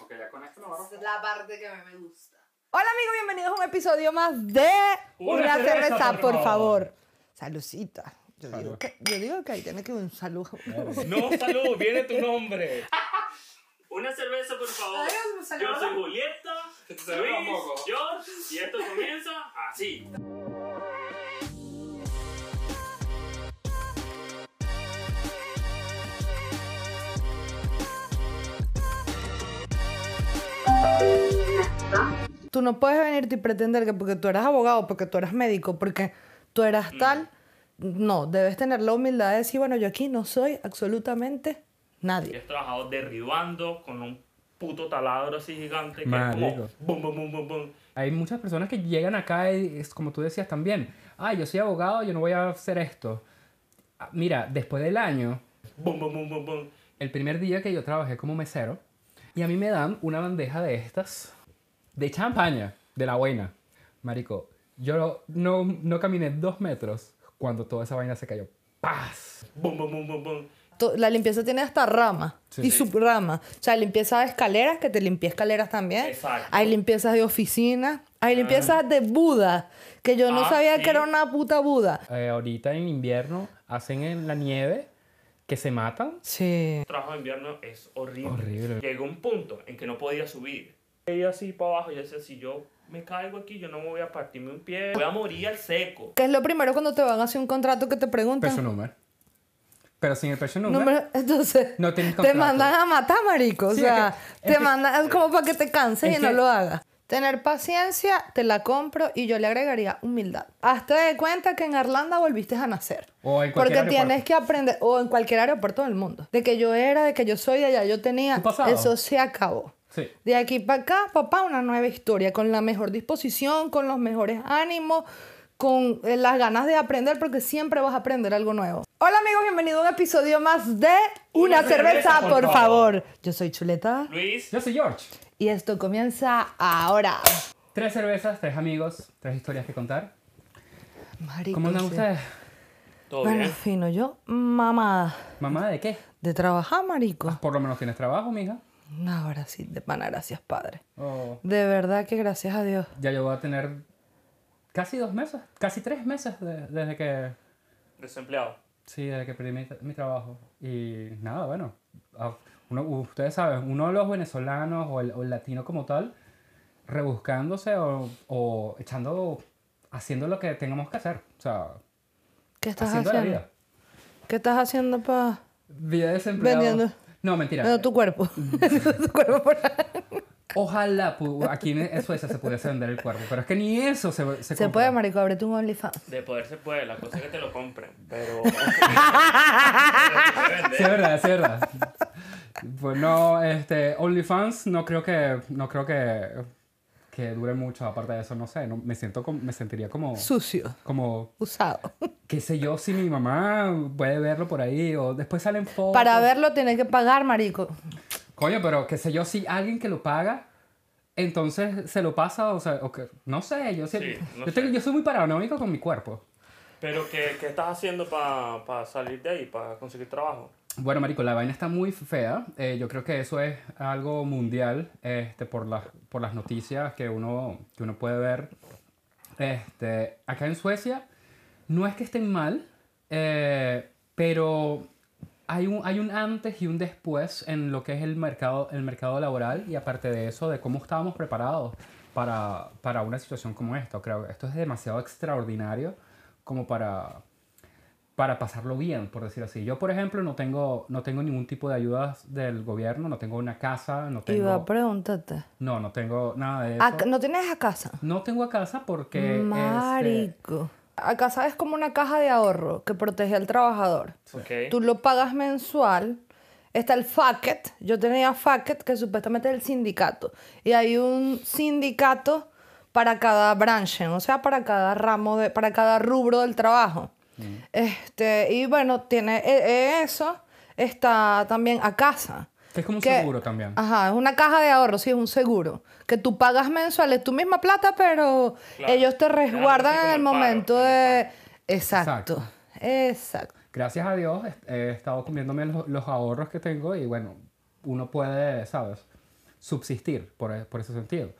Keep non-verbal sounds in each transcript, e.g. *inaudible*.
Ok, ya con esto vamos Esa es la parte que a mí me gusta. Hola amigos, bienvenidos a un episodio más de Una Una, cerveza, cerveza, por por favor. favor. Saludcita. Yo Salud. digo, que, yo digo que ahí tiene que un saludo. No, salud, viene tu nombre. *laughs* Una cerveza, por favor. Ay, Yo soy Julieta, Luis. George, y esto comienza así. Tú no puedes venirte y pretender que porque tú eres abogado, porque tú eres médico, porque tú eras tal. No, debes tener la humildad de decir, bueno, yo aquí no soy absolutamente Y nadie. has trabajado derribando con un puto taladro así gigante que es como Marico. bum, bum, bum, bum. Hay muchas personas que llegan acá y es como tú decías también. Ah, yo soy abogado, yo no voy a hacer esto. Ah, Mira, después del año, bum, bum, bum. el primer día que yo trabajé como mesero, y a mí me dan una bandeja de estas, de champaña, de la buena. Marico, yo no, no caminé dos metros cuando toda esa vaina se cayó. ¡Paz! Bum, bum, bum, bum, bum. La limpieza tiene hasta rama Sí. y subrama. O sea, hay limpieza de escaleras, que te limpia escaleras también. Exacto. Hay limpiezas de oficina. Hay limpiezas de Buda, que yo no Ah, sabía sí. que era una puta Buda. Eh, ahorita en invierno hacen en la nieve que se matan. Sí. El trabajo de invierno es horrible. Horrible. Llegó un punto en que no podía subir. Iba así para abajo y decía, si yo me caigo aquí, yo no me voy a partirme un pie. Voy a morir al seco. ¿Qué es lo primero cuando te van a hacer un contrato que te preguntan? Peso número. Pero sin el peso número. Número- entonces, No tienes te mandan a matar, marico. O sea, es que- te es que- mandan, es como para que te canses es y no lo hagas. Tener paciencia, te la compro y yo le agregaría humildad. Hazte de cuenta que en Irlanda volviste a nacer. O en Porque tienes que aprender, o en cualquier aeropuerto del mundo. De que yo era, de que yo soy, de allá yo tenía. Eso se acabó. Sí. De aquí para acá, papá, una nueva historia, con la mejor disposición, con los mejores ánimos, con eh, las ganas de aprender, porque siempre vas a aprender algo nuevo. Hola amigos, bienvenido a un episodio más de Una, Una cerveza, cerveza, por, por favor. favor. Yo soy Chuleta Luis, Yo soy George. y esto comienza ahora. Tres cervezas, tres amigos, tres historias que contar. Marico, ¿Cómo andan ustedes? ¿todo Bueno, bien? fino, yo, mamá, ¿Mamá de qué? de trabajar, marico. Por lo menos tienes trabajo, mija. Ahora sí, de pana, gracias, padre. O De verdad que gracias a Dios. ya yo voy a tener casi dos meses, casi tres meses de- desde que, Desempleado. sí, desde que perdí mi, mi trabajo. Y nada, bueno, a- uno, ustedes saben, uno de los venezolanos o el, o el latino como tal, rebuscándose o, o echando, haciendo lo que tengamos que hacer. O sea, ¿Qué estás haciendo la haciendo? vida. ¿Qué estás haciendo para...? Vida de desempleado. Vendiendo. No, mentira. No, tu cuerpo. *laughs* *laughs* tu cuerpo por. Ojalá aquí en Suecia se pudiese vender el cuerpo, pero es que ni eso se, se, Se compra. puede, marico, ábrete un OnlyFans. De poder se puede, la cosa es que te lo compren, pero... *laughs* Sí, es verdad, sí, es verdad. Pues no, este, OnlyFans no creo que, no creo que, que dure mucho, aparte de eso, no sé, no, me siento como, me sentiría como, Sucio. como, Usado. qué sé yo, si mi mamá puede verlo por ahí, o después salen fotos. Para verlo tienes que pagar, marico. Coño, pero qué sé yo, si alguien que lo paga, entonces se lo pasa, o sea, o que, no sé, yo, Sí, no yo, tengo- sé. yo soy muy paranoico con mi cuerpo. Pero ¿qué, qué estás haciendo para salir de ahí, para conseguir trabajo? Bueno, marico, la vaina está muy fea. Eh, yo creo que eso es algo mundial este, por, las, por las noticias que uno, que uno puede ver. Este, acá en Suecia no es que estén mal, eh, pero hay un, hay un antes y un después en lo que es el mercado, el mercado laboral y aparte de eso, de cómo estábamos preparados para, para una situación como esta. Creo que esto es demasiado extraordinario como para, para pasarlo bien, por decirlo así. Yo, por ejemplo, no tengo, no tengo ningún tipo de ayudas del gobierno, no tengo una casa, no Iba a tengo... preguntarte. No, no tengo nada de eso. Acá- ¿No tienes a casa? No tengo a casa porque... este, Marico. A casa es como una caja de ahorro que protege al trabajador. Ok. Tú lo pagas mensual. Está el FACET. Yo tenía FACET, que supuestamente es el sindicato. Y hay un sindicato para cada branch, o sea, para cada ramo, de, para cada rubro del trabajo. Este, y bueno, tiene e- e- eso. Está también a casa. Que es como un que- seguro también. Ajá, es una caja de ahorro, sí, es un seguro. Que tú pagas mensual, es tu misma plata, pero Claro. ellos te resguardan en el el paro, momento de... Exacto, exacto. Gracias a Dios he he estado comiéndome los, los ahorros que tengo y bueno, uno puede, ¿sabes? subsistir por, por ese sentido.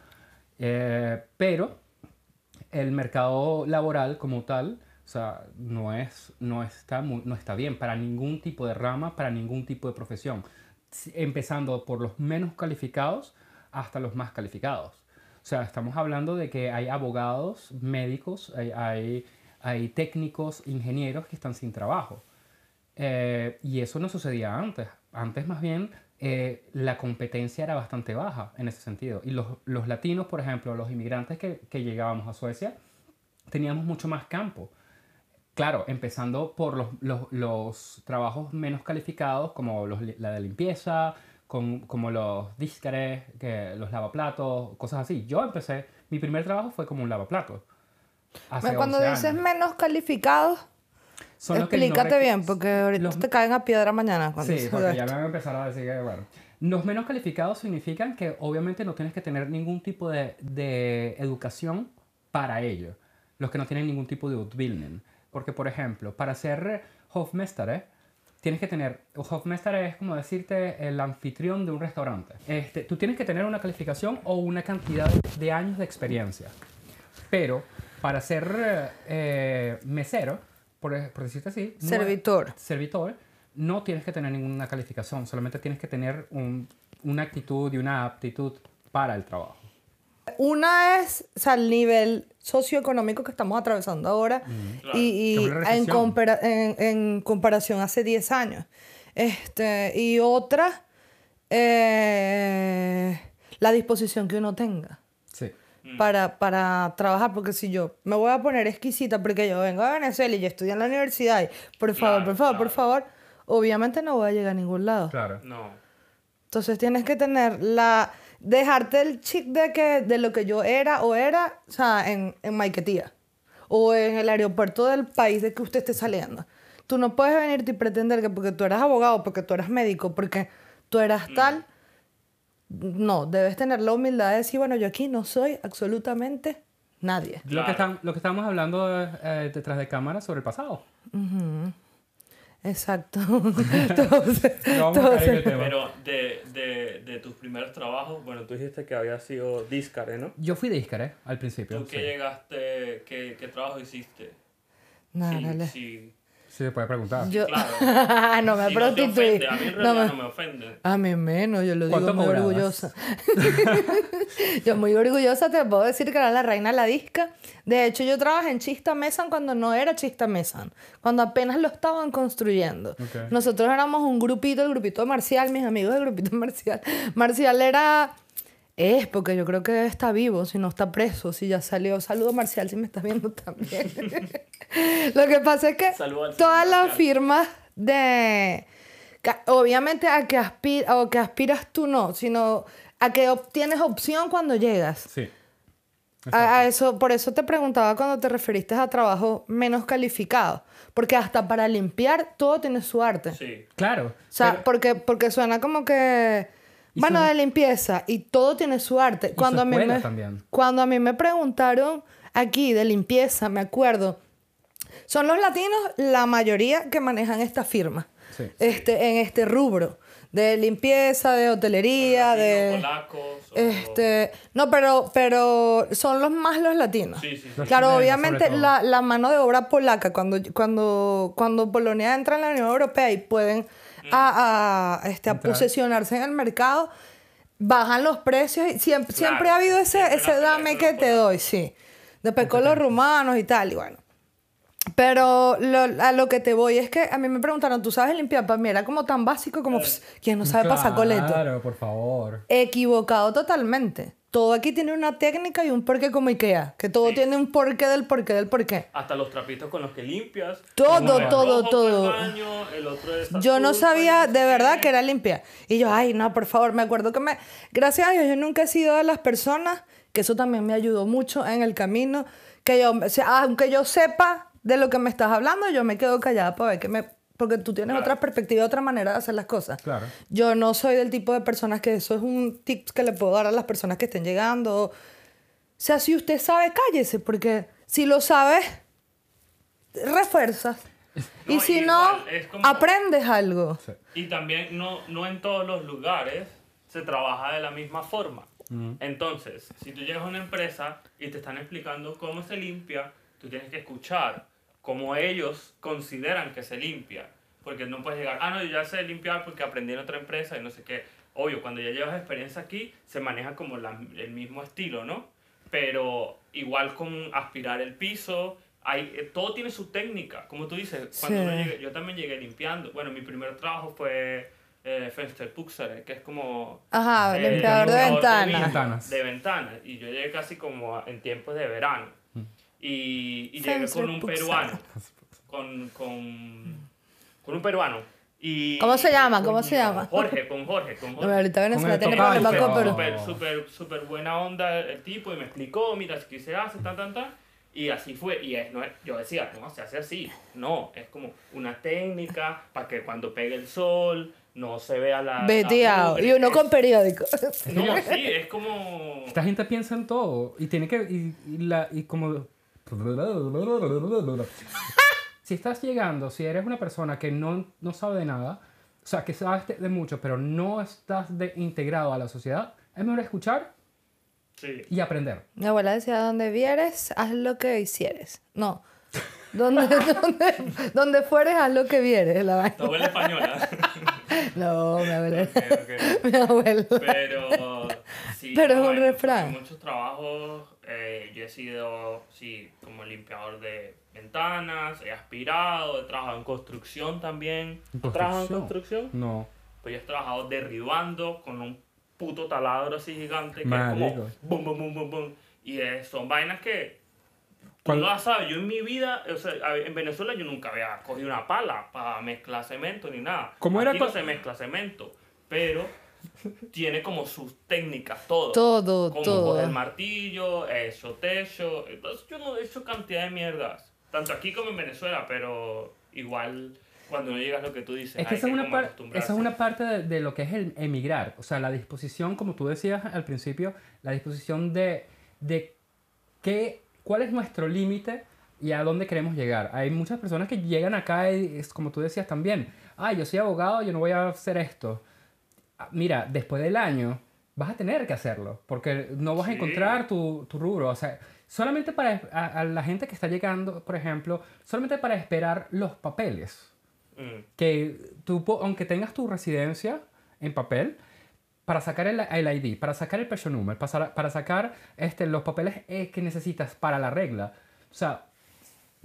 Eh, pero el mercado laboral como tal, o sea, no, es, no, está no está bien para ningún tipo de rama, para ningún tipo de profesión. Si- Empezando por los menos calificados hasta los más calificados. O sea, estamos hablando de que hay abogados, médicos, hay, hay, hay técnicos, ingenieros que están sin trabajo. Eh, y eso no sucedía antes. Antes más bien eh, la competencia era bastante baja en ese sentido. Y los, los latinos, por ejemplo, los inmigrantes que, que llegábamos a Suecia, teníamos mucho más campo. Claro, empezando por los, los, los trabajos menos calificados, como los, la de limpieza, con- como los díscares, que, los lavaplatos, cosas así. Yo empecé, mi primer trabajo fue como un lavaplatos. hace Cuando 11 dices años. menos calificados, Son los que no explícate requ- bien, porque ahorita los- te caen a piedra mañana. Cuando Sí, porque ya me van a empezar a decir que, bueno. Los menos calificados significan que obviamente no tienes que tener ningún tipo de, de educación para ello. Los que no tienen ningún tipo de Utbildung. Porque, por ejemplo, para ser Hofmestare, tienes que tener... Hofmestare es como decirte el anfitrión de un restaurante. Este, tú tienes que tener una calificación o una cantidad de años de experiencia. Pero para ser eh, mesero, por, por decirte así... no Servitor. servitor, no tienes que tener ninguna calificación, solamente tienes que tener un- una actitud y una aptitud para el trabajo. Una es o sea, el nivel socioeconómico que estamos atravesando ahora Claro. y, en, compara- en, en comparación hace 10 años. Este, y otra, eh, la disposición que uno tenga Sí. para, para trabajar, porque si yo me voy a poner exquisita porque yo vengo de Venezuela y yo estudio en la universidad y por favor, Claro, por favor, por favor, obviamente no voy a llegar a ningún lado. Claro. No. Entonces tienes que tener la... Dejarte el chip de, que, de lo que yo era o era, o sea, en, en Maiquetía. O en el aeropuerto del país de que usted esté saliendo. Tú no puedes venirte y pretender que porque tú eras abogado, porque tú eras médico, porque tú eras tal... No, debes tener la humildad de decir, bueno, yo aquí no soy absolutamente nadie. Lo, que están, lo que estamos hablando eh, detrás de cámara sobre el pasado. Exacto. *laughs* *laughs* Entonces, No. Pero de, de, de tus primeros trabajos, bueno, tú dijiste que había sido Discare, ¿no? Yo fui discare al principio. ¿Tú qué sí. llegaste, qué, qué trabajo hiciste? Nada, Sí, sí, Sí, se puede preguntar. Yo... claro. *laughs* no me Y no te ofende, a mí en No me- no me ofende. A mí menos, yo lo digo ¿Cuánto muy cobrabas? orgullosa. *laughs* yo muy orgullosa te puedo decir que era la reina de la disca. De hecho, yo trabajé en Chista Mesan cuando no era Chista Mesan, cuando apenas lo estaban construyendo. Ok. Nosotros éramos un grupito, el grupito de Marcial, mis amigos del grupito de *laughs* Marcial. Marcial era... Es, porque yo creo que está vivo, si no está preso, si ya salió. Saludo Marcial si me estás viendo también. *laughs* Lo que pasa es que todas las firmas de... Obviamente a que, aspir, o que aspiras tú no, sino a que obtienes opción cuando llegas. Sí. A, a eso, por eso te preguntaba cuando te referiste a trabajo menos calificado. Porque hasta para limpiar todo tiene su arte. Sí. Claro. O sea, pero- porque, porque suena como que. Y Bueno, de limpieza y todo tiene su arte. su Cuando a, mí me, también. cuando a mí me preguntaron aquí de limpieza, me acuerdo, son los latinos la mayoría que manejan esta firma. Sí. Este, en este rubro. De limpieza, de hotelería, Latinos, de. polacos. o- Este, no, pero, pero son los más los latinos. Sí, sí, sí. Los Claro, obviamente la, la mano de obra polaca, cuando, cuando, cuando Polonia entra en la Unión Europea y pueden a, a, este, a posesionarse en el mercado, bajan los precios y siempre, Claro, siempre ha habido ese, ese dame que te doy, sí. Después con los rumanos y tal, y bueno. Pero lo- a lo que te voy es que a mí me preguntaron, ¿tú sabes limpiar? Para mí era como tan básico como, "Pss, ¿quién no sabe pasar coleto? Claro, por favor. Equivocado totalmente. Todo aquí tiene una técnica y un porqué como Ikea. Que todo tiene un porqué del porqué del porqué. Hasta los trapitos con los que limpias. Todo, todo, rojo todo. para el baño, el otro es Yo no sabía de verdad qué. que era limpia. Y yo, ay, no, por favor, me acuerdo que me... Gracias a Dios, yo nunca he sido de las personas, que eso también me ayudó mucho en el camino, que yo, o sea, aunque yo sepa de lo que me estás hablando, yo me quedo callada para ver que me... Porque tú tienes Claro. otra perspectiva, otra manera de hacer las cosas. Claro. Yo no soy del tipo de personas que eso es un tip que le puedo dar a las personas que estén llegando. O sea, si usted sabe, cállese, porque si lo sabes, refuerzas. y No, si igual, no, como- aprendes algo. Sí. Y también no, no en todos los lugares se trabaja de la misma forma. Mm. Entonces, si tú llegas a una empresa y te están explicando cómo se limpia, tú tienes que escuchar cómo ellos consideran que se limpia. Porque no puedes llegar, ah, no, yo ya sé limpiar porque aprendí en otra empresa y no sé qué. Obvio, cuando ya llevas experiencia aquí, se maneja como la- el mismo estilo, ¿no? Pero igual con aspirar el piso, hay, eh, todo tiene su técnica. Como tú dices, cuando Sí. uno llegue- yo también llegué limpiando. Bueno, mi primer trabajo fue eh, Fensterpuxer, que es como Ajá, eh, limpiador de vidrio, Ventanas. De ventanas. Y yo llegué casi como en tiempos de verano. Y, y llegué con un peruano. Con, con, con un peruano. Y, ¿Cómo se llama? ¿Cómo con se llama? Jorge, con Jorge, con No, Jorge. ahorita Venezuela el tiene problemas con pero- Perú. Súper, súper, súper buena onda el tipo y me explicó, mira, así se hace, tan, tan, tan. Y así fue. Y es, no es- yo decía, no, se hace así. No, es como una técnica para que cuando pegue el sol no se vea la... Veteado. Y uno con periódico. *laughs* No, sí, es como... Esta gente piensa en todo y tiene que. Y, y la, y como. Si estás llegando, si eres una persona que no, no sabe de nada, o sea, que sabes de, mucho, pero no estás de, integrado a la sociedad, es mejor escuchar Sí. y aprender. Mi abuela decía, donde vieres, haz lo que hicieres. No. Donde, *laughs* donde, donde fueres, haz lo que vieres. La vaina. Tu abuela española. *laughs* No, mi abuela. Ok, ok. *laughs* Mi abuela. Pero sí, Pero es no, un hay refrán. muchos- Muchos trabajos, eh, yo he sido, sí, como limpiador de ventanas, he aspirado, he trabajado en construcción también. ¿En ¿Has trabajado en construcción? No. Pues yo he trabajado derribando con un puto taladro así gigante que es como bum, bum, bum, bum, bum. Y eh, son vainas que tú ¿Cuál- no las sabes. Yo en mi vida, o sea, en Venezuela yo nunca había cogido una pala para mezclar cemento ni nada. ¿Cómo era Aquí no se mezcla cemento, pero tiene como sus técnicas todo. Todo, como todo. el martillo, eso, techo. Entonces yo no he hecho cantidad de mierdas. Tanto aquí como en Venezuela, pero igual cuando no llegas lo que tú dices. Es que hay esa es, una par- esa es una parte de, de lo que es el emigrar. O sea, la disposición, como tú decías al principio, la disposición de, de qué, cuál es nuestro límite y a dónde queremos llegar. Hay muchas personas que llegan acá y, es como tú decías también, ah, yo soy abogado, yo no voy a hacer esto. Ah, Mira, después del año vas a tener que hacerlo, porque no vas a Sí. encontrar tu, tu rubro. O sea, solamente para a, a la gente que está llegando, por ejemplo, solamente para esperar los papeles Mm. que tú, aunque tengas tu residencia en papel, para sacar el, el ID, para sacar el pecho number, para, para sacar este, los papeles eh, que necesitas para la regla, o sea,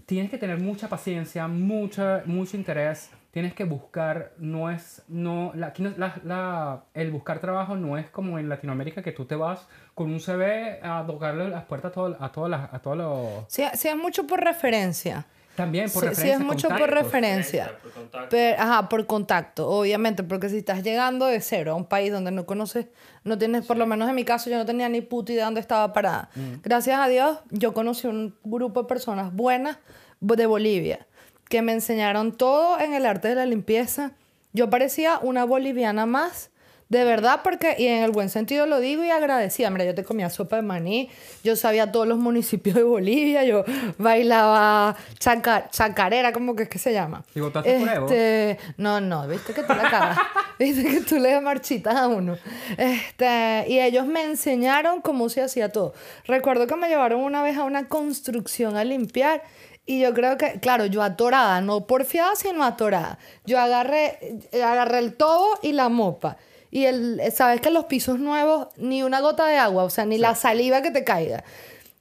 tienes que tener mucha paciencia, mucha, mucho interés, tienes que buscar, no es, no, la, la- la- el buscar trabajo no es como en Latinoamérica que tú te vas con un CV a tocarle las puertas a, todo- a, todas las- a todos los... Sí, es mucho por referencia. También por Sí, sí, referencia, es mucho por referencia. Por contacto. Pero, ajá, por contacto, obviamente, porque si estás llegando de cero a un país donde no conoces, no tienes, por lo menos en mi caso, yo no tenía ni puta idea dónde estaba parada. Gracias a Dios, yo conocí un grupo de personas buenas de Bolivia que me enseñaron todo en el arte de la limpieza. Yo parecía una boliviana más, de verdad, porque, y en el buen sentido lo digo y agradecida. Mira, yo te comía sopa de maní, yo sabía todos los municipios de Bolivia, yo bailaba chaca- chacarera, ¿cómo que es que se llama? ¿Y votaste? Este, no, no, viste que tú la cagas. *laughs* viste que tú le das marchitas a uno. Este, y ellos me enseñaron cómo se hacía todo. Recuerdo que me llevaron una vez a una construcción a limpiar. Y yo creo que, claro, yo atorada, no porfiada, sino atorada. Yo agarré, agarré el tobo y la mopa. Y el, sabes que los pisos nuevos, ni una gota de agua, o sea, ni la saliva que te caiga.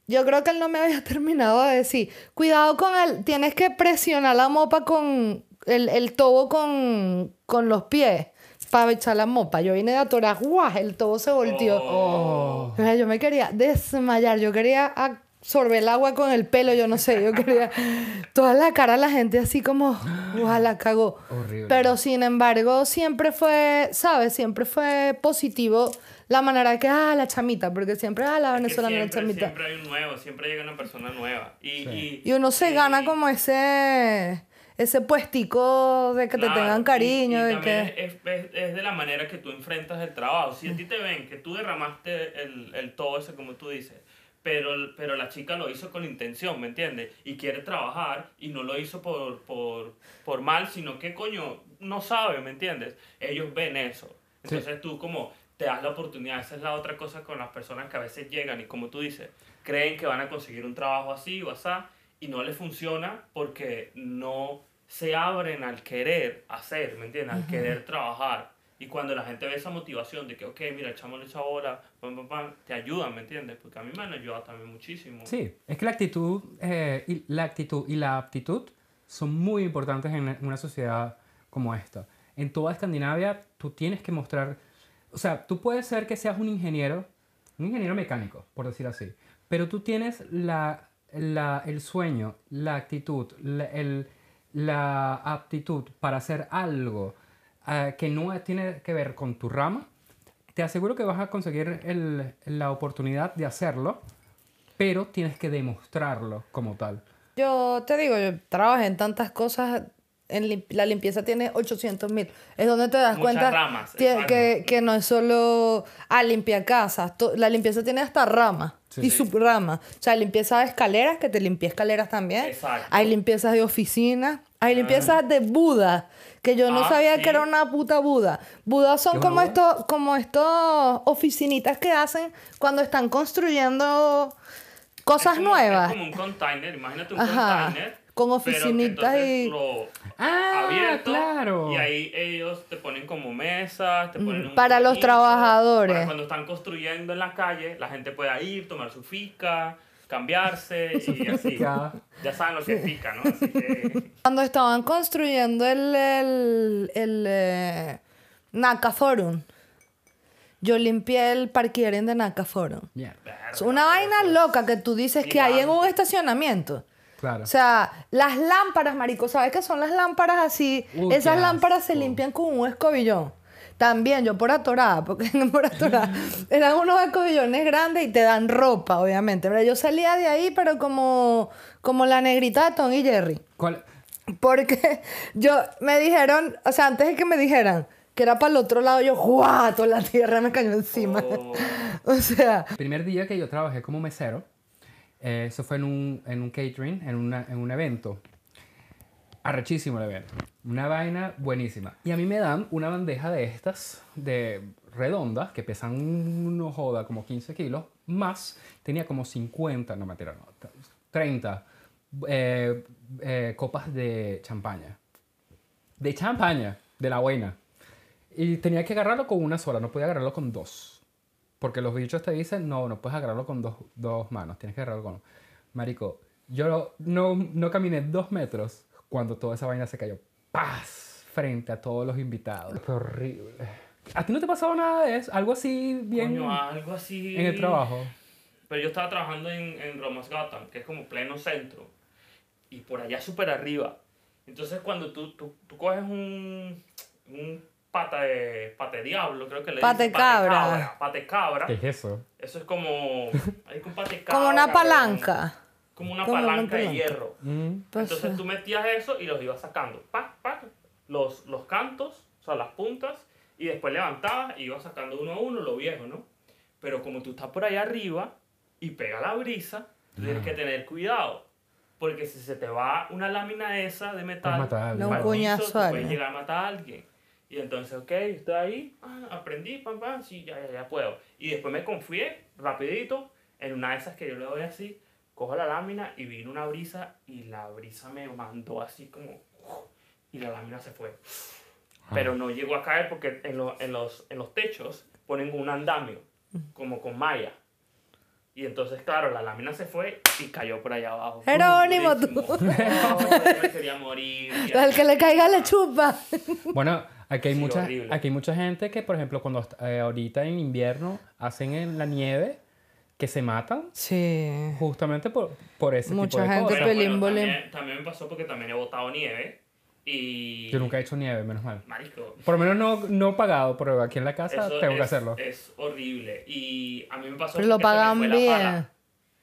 Yo creo que él no me había *laughs* terminado de decir, cuidado con él, tienes que presionar la mopa con el, el tobo con, con los pies para echar la mopa. Yo vine de atorar, ¡guau! El tobo se volteó. Oh. Yo me quería desmayar, yo quería absorber el agua con el pelo, yo no sé, yo quería toda la cara de la gente así como. La cagó. Horrible. Pero sin embargo, siempre fue, ¿sabes? Siempre fue positivo la manera de que, ah, la chamita, porque siempre, ah, la venezolana, la chamita. siempre hay un nuevo, siempre llega una persona nueva. Y, y, Y uno se y- gana como ese, ese puestico de que te Claro, tengan y- cariño, y de también que... es, es- es de la manera que tú enfrentas el trabajo. Si a ti te ven que tú derramaste el, el todo ese, como tú dices, pero, pero la chica lo hizo con intención, ¿me entiendes? Y quiere trabajar y no lo hizo por, por, por mal, sino que coño, no sabe, ¿me entiendes? Ellos ven eso. Entonces tú como te das la oportunidad. Esa es la otra cosa con las personas que a veces llegan y como tú dices, creen que van a conseguir un trabajo así o así y no les funciona porque no se abren al querer hacer, ¿me entiendes? Al querer trabajar. Y cuando la gente ve esa motivación de que, ok, mira, el chamo lo hizo ahora, pam, pam, pam, te ayudan, ¿me entiendes? Porque a mí me han ayudado también muchísimo. Sí, es que la actitud, eh, y la actitud y la aptitud son muy importantes en una sociedad como esta. En toda Escandinavia tú tienes que mostrar, o sea, tú puedes ser que seas un ingeniero, un ingeniero mecánico, por decir así, pero tú tienes la, la, el sueño, la actitud, la, el, la aptitud para hacer algo eh, que no tiene que ver con tu rama, te aseguro que vas a conseguir el- la oportunidad de hacerlo, pero tienes que demostrarlo como tal. Yo te digo, yo trabajé en tantas cosas. En lim- la limpieza tiene 800 mil. Es donde te das Muchas cuenta ramas, que, que no es solo ah, limpia casas. La limpieza tiene hasta ramas Sí. y subramas. O sea, limpieza de escaleras, que te limpia escaleras también. Exacto. Hay limpiezas de oficinas. Hay limpiezas de Buda, que yo no Ah, sabía sí. que era una puta Buda. Buda son ¿Qué es una como estos, como estos oficinitas que hacen cuando están construyendo cosas Es como- nuevas. Es como un container, imagínate un Ajá, container. con pero que oficinitas y- lo Ah, abierto, claro. Y ahí ellos te ponen como mesas, te ponen un para los trabajadores. Para cuando están construyendo en la calle, la gente pueda ir, tomar su fica, cambiarse *laughs* y así. Ya saben lo que es fica, ¿no? Así que... *laughs* Cuando estaban construyendo el, el, el eh, Naka Forum, yo limpié el parquieren de Naka Forum. Es una vaina loca que tú dices que hay en un estacionamiento. Claro. O sea, las lámparas, marico, ¿sabes qué son las lámparas así? Uy, Esas lámparas se limpian con un escobillón. También yo por atorada, porque *laughs* por atorada eran unos escobillones grandes y te dan ropa, obviamente. Pero yo salía de ahí, pero como, como la negrita de Tom y Jerry. ¿Cuál? Porque yo me dijeron, o sea, antes de que me dijeran que era para el otro lado, yo, ¡guau! Toda la tierra me cayó encima. Oh, *laughs* O sea, El primer día que yo trabajé como mesero, eh, eso fue en un, en un catering, en, una- en un evento. Arrechísimo el evento. Una vaina buenísima. Y a mí me dan una bandeja de estas, de redondas, que pesan, no joda, como 15 kilos, más tenía como 50, no mentira, no, 30 eh, eh, copas de champaña. De champaña, de la buena. Y tenía que agarrarlo con una sola, no podía agarrarlo con dos. Porque los bichos te dicen, no, no puedes agarrarlo con dos, dos manos, tienes que agarrarlo con... Marico, yo no, no caminé dos metros cuando toda esa vaina se cayó. ¡Paz! Frente a todos los invitados. Fue horrible. ¿A ti no te pasaba nada de eso? Algo así bien coño, algo así... en el trabajo. Pero yo estaba trabajando en, en Romasgatan, que es como pleno centro, y por allá súper arriba. Entonces cuando tú, tú, tú coges un, un pata de, pate diablo, creo que le Pate dicen, cabra. cabra, pate cabra, ¿Qué es eso? eso es como, *laughs* hay un pate como cabra, una palanca. Como una Como una palanca de hierro. Mm. Pues, Entonces tú metías eso y los ibas sacando. Pa, pa, los, los cantos, o sea, las puntas, y después levantabas y ibas sacando uno a uno lo viejo, ¿no? Pero como tú estás por allá arriba y pega la brisa, tú tienes que tener cuidado. Porque si se te va una lámina esa de metal, alguien. Un a puedes llegar a matar a alguien. Y entonces, ok, estoy ahí, ah, aprendí, pam, pam, sí, ya, ya, ya puedo. Y después me confié, rapidito, en una de esas que yo le doy así, cojo la lámina y vino una brisa y la brisa me mandó así como... Y la lámina se fue. Pero no llegó a caer porque en, lo- en, los, en los techos ponen un andamio, como con malla. Y entonces, claro, la lámina se fue y cayó por allá abajo. *laughs* Jerónimo, tú. Oh, me quería morir. *laughs* Al que le caiga la chupa. *laughs* Bueno, aquí hay, Sí, mucha, horrible. aquí hay mucha gente que, por ejemplo, cuando eh, ahorita en invierno hacen en la nieve, que se matan Sí. justamente por, por ese Mucha tipo de gente cosas. Pero pelín, bueno, también, también me pasó porque también he botado nieve y... Yo nunca he hecho nieve, menos mal. Marico, Por lo menos no, no pagado, pero aquí en la casa eso tengo que es- hacerlo. Es horrible. Y a mí me pasó Pero lo pagan bien.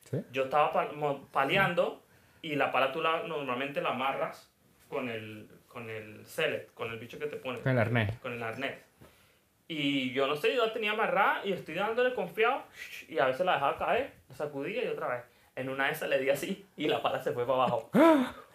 ¿Sí? Yo estaba pa- mo- paleando y la pala tú la, normalmente la amarras con el, con el select, con el bicho que te pone. Con el arnés. Con el arnés. Y yo no sé, yo la tenía amarrada y estoy dándole confiado y a veces la dejaba caer, la sacudía y otra vez. En una de esas le di así y la pala se fue para abajo. *gasps*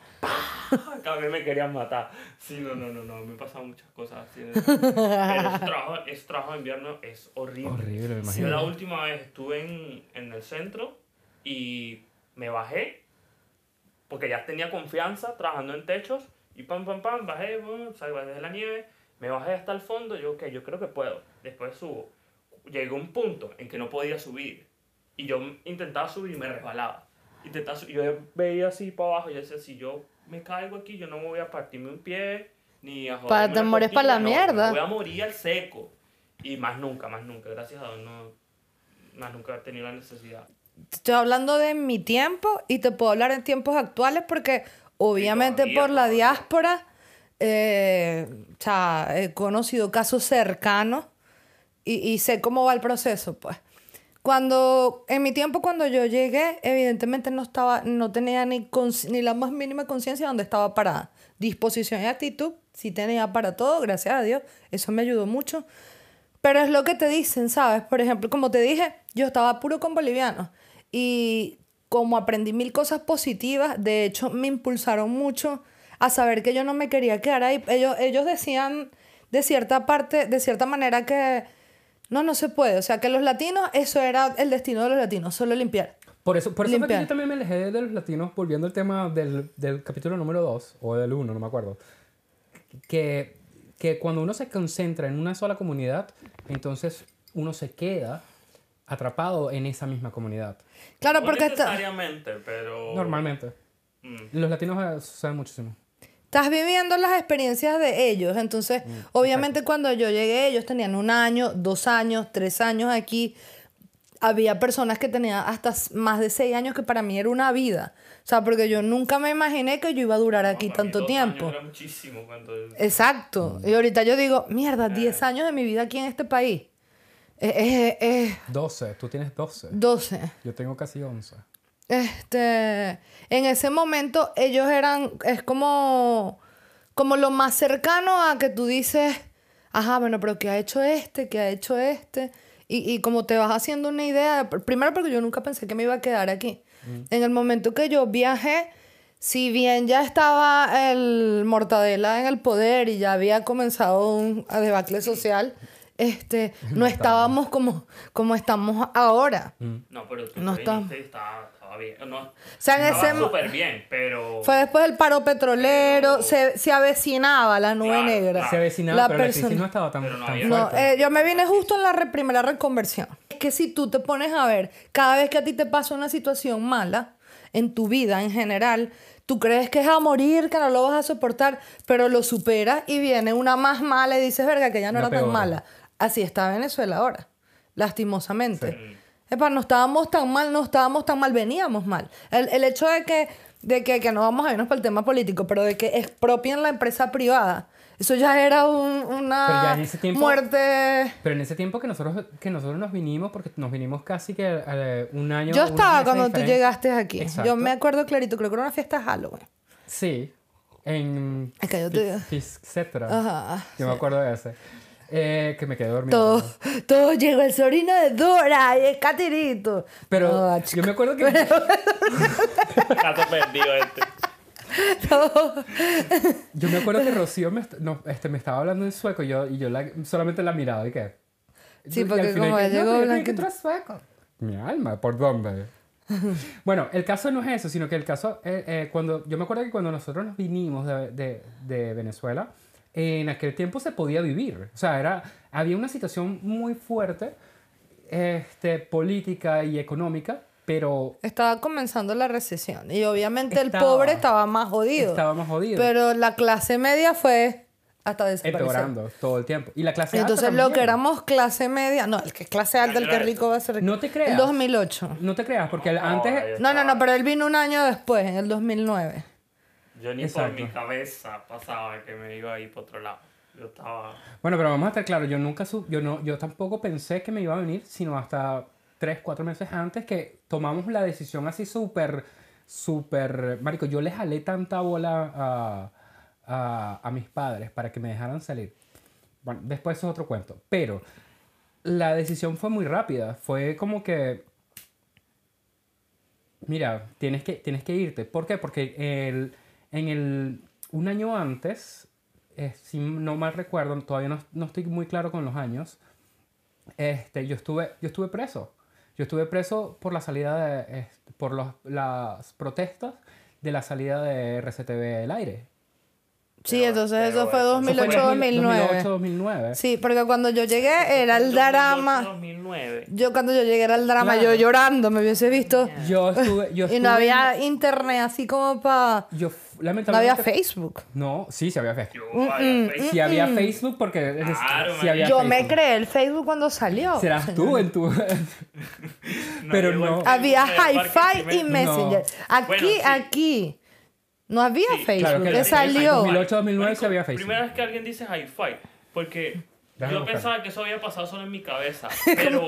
Mí me querían matar. Sí, no, no, no, no, me pasaban muchas cosas así. Pero ese trabajo, ese trabajo de invierno es horrible. Horrible, me Yo imagino. la última vez estuve en, en el centro y me bajé porque ya tenía confianza trabajando en techos y pam, pam, pam, bajé, boom, salí bajé de la nieve, me bajé hasta el fondo, yo, ok, yo creo que puedo, después subo. Llegó un punto en que no podía subir y yo intentaba subir y me resbalaba. Intentaba su- yo veía así para abajo y yo decía, si yo me caigo aquí, yo no me voy a partirme un pie ni a Pa- joderme te mueres pa' la no, mierda. voy a morir al seco. Y más nunca, más nunca, gracias a Dios, no, más nunca he tenido la necesidad. Estoy hablando de mi tiempo y te puedo hablar en tiempos actuales porque obviamente todavía, por la diáspora eh, o sea, he conocido casos cercanos y, y sé cómo va el proceso, pues. Cuando, en mi tiempo cuando yo llegué, evidentemente no estaba, no tenía ni, ni la más mínima conciencia de dónde estaba parada. Disposición y actitud, sí tenía para todo, gracias a Dios, eso me ayudó mucho. Pero es lo que te dicen, ¿sabes? Por ejemplo, como te dije, yo estaba puro con bolivianos y como aprendí mil cosas positivas, de hecho me impulsaron mucho a saber que yo no me quería quedar ahí. Ellos, ellos decían de cierta parte, de cierta manera que no, no se puede. O sea, que los latinos, eso era el destino de los latinos, solo limpiar. Por eso, por eso fue que yo también me alejé de los latinos, volviendo al tema del, del capítulo número 2, o del 1, no me acuerdo. Que, que cuando uno se concentra en una sola comunidad, entonces uno se queda atrapado en esa misma comunidad. Claro, no porque está- necesariamente, pero... Normalmente. Mm. Los latinos eh, sucede muchísimo. Estás viviendo las experiencias de ellos. Entonces, obviamente cuando yo llegué, ellos tenían un año, dos años, tres años aquí. Había personas que tenían hasta más de seis años que para mí era una vida. O sea, porque yo nunca me imaginé que yo iba a durar aquí tanto tiempo. años era muchísimo cuando... Exacto. Y ahorita yo digo, mierda, 10 años de mi vida aquí en este país. Es, es 12, tú tienes 12. 12. Yo tengo casi 11. Este, en ese momento ellos eran, es como, como lo más cercano a que tú dices, ajá, bueno, pero ¿qué ha hecho este? ¿Qué ha hecho este? Y, y como te vas haciendo una idea, primero porque yo nunca pensé que me iba a quedar aquí. En el momento que yo viajé, si bien ya estaba el Mortadela en el poder y ya había comenzado un debacle social, este, *laughs* no estábamos como, como estamos ahora. No, pero tú No te está- No, súper bien, pero... Fue después del paro petrolero, Pero- se, se avecinaba la nube Claro, negra. claro. Se avecinaba, La pero la persona- crisis no estaba tan, Pero no tan había- No, fuerte. eh, yo me vine justo en la re- primera reconversión. Es que si tú te pones a ver, cada vez que a ti te pasa una situación mala en tu vida en general, tú crees que es a morir, que no lo vas a soportar, pero lo superas y viene una más mala y dices, verga, que ya no Una era tan mala. Así está Venezuela ahora, lastimosamente. Epa, no estábamos tan mal, no estábamos tan mal, veníamos mal. El, el hecho de que, de que, que no vamos a irnos para el tema político, pero de que expropien la empresa privada, eso ya era un- Pero una ya tiempo- muerte... Pero en ese tiempo que nosotros, que nosotros nos vinimos, porque nos vinimos casi que eh, un año. Yo estaba cuando tú llegaste aquí. Exacto. Yo me acuerdo clarito, creo que era una fiesta de Halloween. Sí, en. Es que yo te. Ajá. Yo me acuerdo de ese. Eh, que me quedé dormido. Todo, *laughs* todo llegó el sobrino de Dora y el Catirito. Pero No, yo me acuerdo que. *laughs* Gato perdido este. Yo me acuerdo que Rocío me, no, este, me estaba hablando en sueco y yo, y yo la- solamente la miraba y qué. Sí, porque final como que, llegó no, que tú sueco. Mi alma, ¿por dónde? *laughs* bueno, el caso no es eso, sino que el caso, eh, eh, cuando, yo me acuerdo que cuando nosotros nos vinimos de, de, de Venezuela, en aquel tiempo se podía vivir. O sea, era, había una situación muy fuerte, este, política y económica, pero Estaba comenzando la recesión. Y obviamente el Estaba. pobre estaba más jodido. estaba más jodido. Pero la clase media fue hasta desaparecer. empeorando todo el tiempo. Y la clase alta Entonces lo que éramos clase media, no, el que es clase alta, el que es rico va a ser No te creas. El 2008. No te creas, porque No, antes... No, no, no, pero él vino un año después, en el 2009. Yo ni Exacto. por mi cabeza pasaba que me iba a ir por otro lado. Yo estaba... Bueno, pero vamos a estar claros, yo nunca su- yo no, yo tampoco pensé que me iba a venir, sino hasta tres, cuatro meses antes que tomamos la decisión así súper, súper, marico, yo les jalé tanta bola a, a, a mis padres para que me dejaran salir. Bueno, después eso es otro cuento, pero la decisión fue muy rápida, fue como que, mira, tienes que, tienes que irte. ¿Por qué? Porque el, en el, un año antes, eh, si no mal recuerdo, todavía no, no estoy muy claro con los años, este, yo, estuve, yo estuve preso. Yo estuve preso por la salida de, este, por los, las protestas de la salida de RCTV El Aire. Sí, Pero- entonces pero eso fue eso- Eso fue en 2008-2009. 2008-2009. Sí, porque cuando yo llegué era el drama. 2009. Yo cuando yo llegué era el drama, Claro. yo llorando, me hubiese visto. Yo estuve, yo *laughs* Y no estuve- había internet así como para... Yo f- No había lamentablemente... Facebook. No, sí, sí había Facebook. Yo, vaya, Facebook. Sí había Facebook porque... Claro, sí había Yo me Facebook. creé el Facebook cuando salió. Serás tú en tu... No *laughs* pero no. Facebook Había Hi-Fi y. Messenger. Aquí, Bueno, sí. aquí. No había Sí, Facebook, claro que salió. 2008, 2009 sí había Facebook. Primera vez que alguien dice hi-fi, porque Déjame yo buscar. pensaba que eso había pasado solo en mi cabeza, *laughs* pero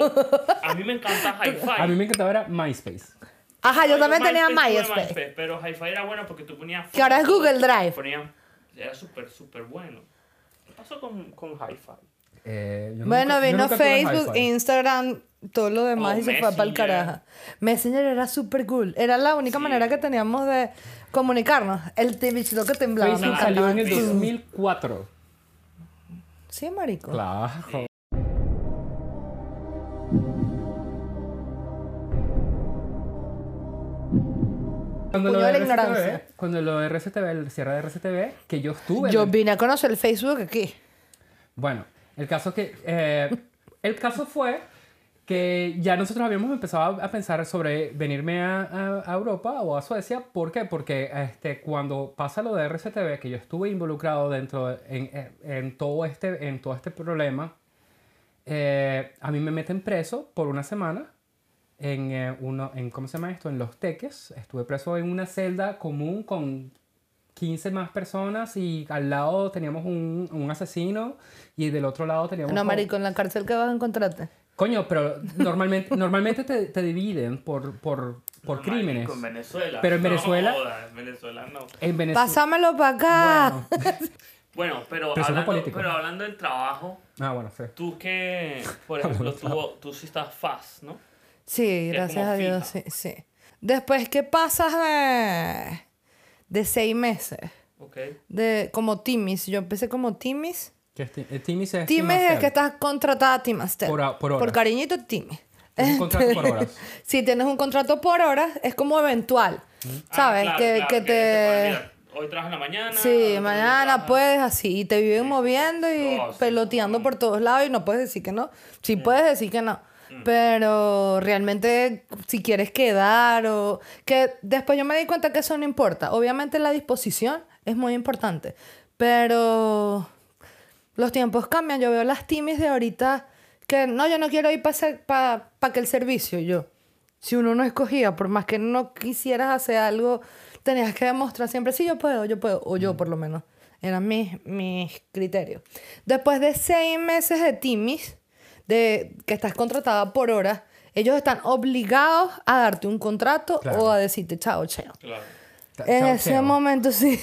a mí me encanta hi-fi. A mí me encantaba era MySpace. Ajá, yo también tenía MySpace tuve MySpace. Pero hi-fi era bueno porque tú ponías... Que ahora es Google Drive. ponías- era súper, súper bueno. ¿Qué pasó con, con hi-fi? Eh, yo Bueno, nunca- yo vino nunca Facebook. Instagram, todo lo demás Oh, y se fue para el carajo. Messenger era súper cool. Era la única Sí. manera que teníamos de comunicarnos. El bichito que temblaba. Facebook salió en el Sí. 2004. Sí, marico. Claro. Cuando lo, de la RCTV, ignorancia. cuando lo de RCTV, el cierre de RCTV, que yo estuve... Yo en- vine a conocer el Facebook aquí. Bueno, el caso que... eh, el caso fue que ya nosotros habíamos empezado a, pensar sobre venirme a, a- a Europa o a Suecia. ¿Por qué? Porque este, cuando pasa lo de RCTV, que yo estuve involucrado dentro de- en, en- en todo, este, en todo este problema, eh, a mí me meten preso por una semana en, eh, uno, en, ¿cómo se llama esto? En Los Teques. Estuve preso en una celda común con 15 más personas y al lado teníamos un, un asesino y del otro lado teníamos... No, marico, en la cárcel que vas a encontrarte. Coño, pero normalmente, *laughs* normalmente te, te dividen por, por, por No, crímenes. marico, en Venezuela. Pero en No Venezuela- en Venezuela no. En Venezuela... Pásamelo para acá. Bueno. *laughs* Bueno, pero hablando, político. pero hablando del trabajo, Ah, bueno, sí. tú que, por *laughs* ejemplo, tú, tú sí estás fast, ¿no? Sí, gracias a Dios, sí, sí. Después, ¿qué pasas de, de seis meses? Ok. De, como Timis. Yo empecé como Timis. ¿Qué es ti- eh, Timis es Timis es Timaster. que estás contratada a Timaster. Por a- por horas. Por cariñito, Timis. Es un contrato por horas. *laughs* si tienes un contrato por horas, es como eventual. ¿Sabes? Ah, claro, que, claro, que te te... mira, hoy trabajas en la mañana. Sí, mañana puedes así. Y te viven moviendo y Oh, sí, peloteando no. por todos lados y no puedes decir que no. Sí Mm. puedes decir que no. Pero realmente si quieres quedar o... Que después yo me di cuenta que eso no importa. Obviamente la disposición es muy importante. Pero los tiempos cambian. Yo veo las timis de ahorita que no, yo no quiero ir para que el servicio. Yo, si uno no escogía, por más que no quisieras hacer algo, tenías que demostrar siempre, sí, yo puedo, yo puedo, o yo por lo menos. Eran mis, mis criterios. Después de seis meses de timis, de que estás contratada por hora, ellos están obligados a darte un contrato Claro. o a decirte chao, chao. Claro. En chao, ese chao. momento *laughs* sí.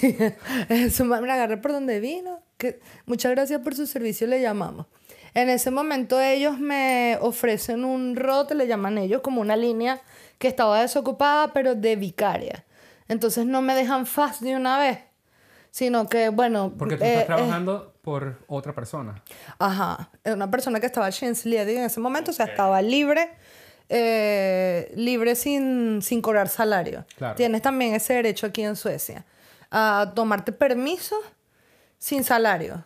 En ese momento me agarré por donde vino. Que, muchas gracias por su servicio, le llamamos. En ese momento ellos me ofrecen un ROT, le llaman ellos, como una línea que estaba desocupada, pero de vicaria. Entonces no me dejan fast de una vez, sino que, bueno... Porque tú eh, estás eh, trabajando por otra persona. Ajá, una persona que estaba Leading en ese momento, o sea, estaba libre, eh, libre sin, sin cobrar salario. Claro. Tienes también ese derecho aquí en Suecia, a tomarte permiso sin salario.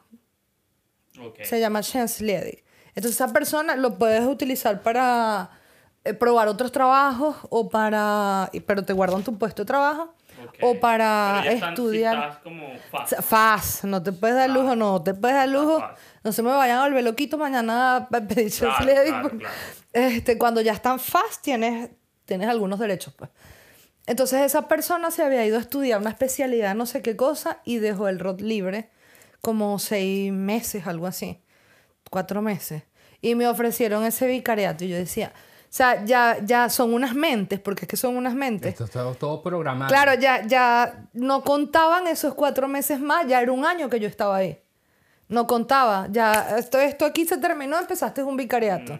Ok. Se llama Leading. Entonces esa persona lo puedes utilizar para eh, probar otros trabajos o para... Pero te guardan tu puesto de trabajo. O para están- estudiar... como O fast. no te puedes dar lujo, no te puedes dar lujo. No se me vayan a volver loquito mañana pedir Claro. Este, cuando ya están fast tienes, tienes algunos derechos, pues. Entonces esa persona se había ido a estudiar una especialidad, no sé qué cosa, y dejó el ROT libre como seis meses, algo así, cuatro meses. Y me ofrecieron ese vicariato y yo decía, sea, ya, ya son unas mentes, porque es que son unas mentes. Esto está todo programado. Claro, ya, ya no contaban esos cuatro meses más, ya era un año que yo estaba ahí. No contaba, ya esto, esto aquí se terminó, empezaste un vicariato.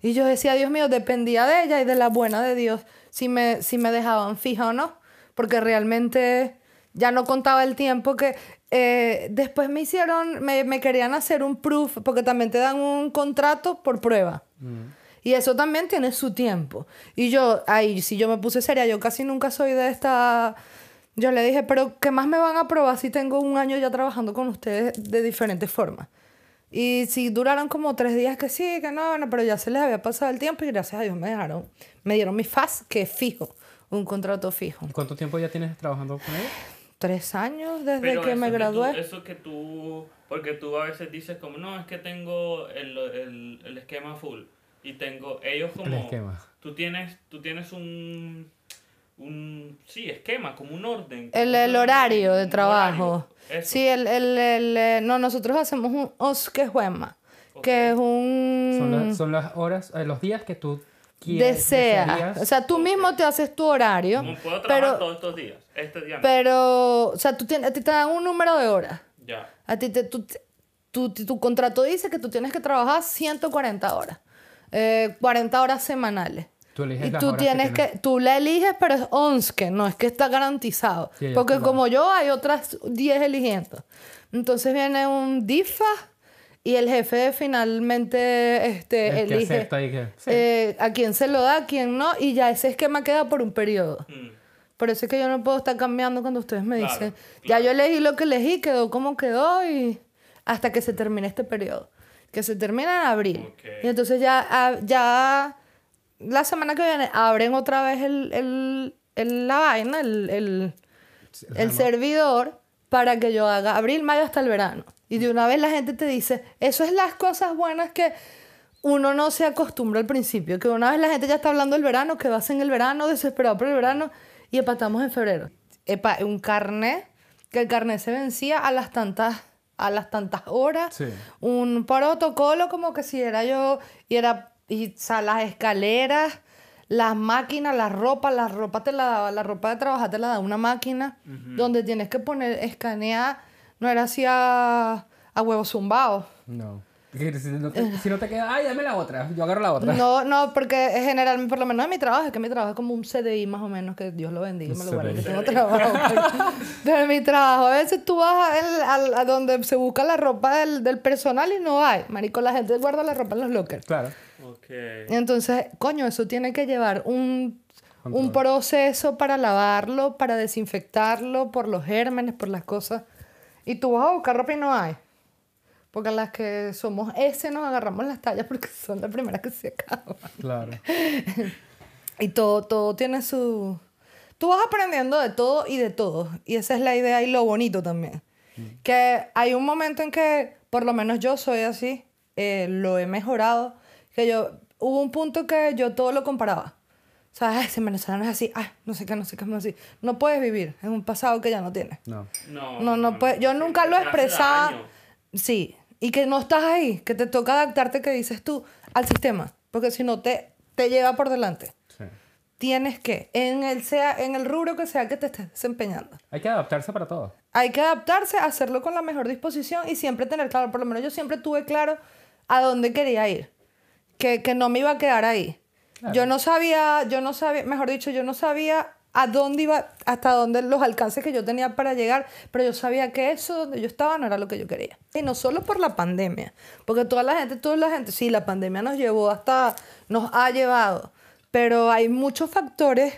Y yo decía, Dios mío, dependía de ella y de la buena de Dios si me, si me dejaban fija o no. Porque realmente ya no contaba el tiempo que eh, después me hicieron, me, me querían hacer un proof, porque también te dan un contrato por prueba. Y eso también tiene su tiempo. Y yo, ahí, si yo me puse seria, yo casi nunca soy de esta... Yo le dije, pero ¿qué más me van a probar si tengo un año ya trabajando con ustedes de diferentes formas? Y si duraron como tres días que sí, que no, bueno, pero ya se les había pasado el tiempo y gracias a Dios me dejaron, me dieron mi FAS, que es fijo, un contrato fijo. ¿Y ¿Cuánto tiempo ya tienes trabajando con ellos? Tres años desde Pero que me tú- gradué. eso que tú, porque tú a veces dices como, no, es que tengo el, el, el esquema full. Y tengo, ellos como... El esquema. Tú tienes, tú tienes un, un, sí, esquema, como un orden. El, ¿cómo el horario de trabajo. horario. Sí, el, el, el, eh, no, nosotros hacemos un osquejuema, que es un... Son, las- son las horas, eh, los días que tú quieres. deseas. O sea, tú mismo te haces tu horario, Como puedo trabajar pero, todos estos días, este día no. pero, o sea, tú tienes, a ti te dan un número de horas. Ya. A ti te, tú- tu, tu, tu contrato dice que tú tienes que trabajar 140 horas, eh, 40 horas semanales. Tú eliges Y las tú horas tienes que, tienes. tú la eliges, pero es 11, no es que está garantizado. Sí, Porque está. como yo, hay otras 10 eligiendo. Entonces viene un DIFA y el jefe finalmente este, El que elige acepta y que- sí. eh, a quién se lo da, a quién no, y ya ese esquema queda por un periodo. Mm. Por eso es que yo no puedo estar cambiando cuando ustedes me Claro, dicen, ya yo elegí lo que elegí, quedó como quedó y hasta que se termine este periodo. Que se termina en abril. Y entonces ya, ah, ya la semana que viene abren otra vez el, el- el- la vaina, el, el- el servidor para que yo haga abril, mayo hasta el verano. Y de una vez la gente te dice, eso es las cosas buenas que uno no se acostumbra al principio, que una vez la gente ya está hablando del verano, que vas en el verano, desesperado por el verano, y empatamos en febrero. Epa, un carnet, que el carnet se vencía a las tantas, a las tantas horas, Sí. un protocolo como que si era yo, y era, y, o sea, las escaleras, las máquinas, la ropa, la ropa te la daba, la ropa de trabajar te la da una máquina, donde tienes que poner, escanear, no era así a, a huevos zumbados. No. Si no, te, si no te queda, ay, dame la otra. Yo agarro la otra. No, no, porque en general, por lo menos en mi trabajo, es que mi trabajo es como un CDI más o menos, que Dios lo bendiga, me lo guarde, que CDI. tengo trabajo. *laughs* pero- de mi trabajo, a veces tú vas a, el- al- a donde se busca la ropa del, del personal y no hay. Marico, la gente guarda la ropa en los lockers. Claro. Ok. Entonces, coño, eso tiene que llevar un, un proceso para lavarlo, para desinfectarlo, por los gérmenes, por las cosas. Y tú vas a buscar ropa y no hay. Porque las que somos ese nos agarramos las tallas porque *laughs* son las primeras que se acaban. Claro. *laughs* Y todo, todo tiene su... Tú vas aprendiendo de todo y de todo. Y esa es la idea y lo bonito también. Que hay un momento en que, por lo menos yo soy así, eh, lo he mejorado, que yo... Hubo un punto que yo todo lo comparaba. O sea, ay, ese venezolano es así, ay, no sé qué, no sé qué, no sé. No puedes vivir en un pasado que ya no tienes. No. No, No, no puede. Yo nunca lo expresaba. Sí. Y que no estás ahí, que te toca adaptarte, que dices tú, al sistema. Porque si no, te, te lleva por delante. Sí. Tienes que, en el, sea, en el rubro que sea que te estés desempeñando. Hay que adaptarse para todo. Hay que adaptarse, hacerlo con la mejor disposición y siempre tener claro, por lo menos yo siempre tuve claro a dónde quería ir. Que, que no me iba a quedar ahí. Claro. Yo no sabía, yo no sabía, mejor dicho, yo no sabía a dónde iba, hasta dónde los alcances que yo tenía para llegar, pero yo sabía que eso donde yo estaba no era lo que yo quería. Y no solo por la pandemia, porque toda la gente, toda la gente, sí, la pandemia nos llevó hasta, nos ha llevado, pero hay muchos factores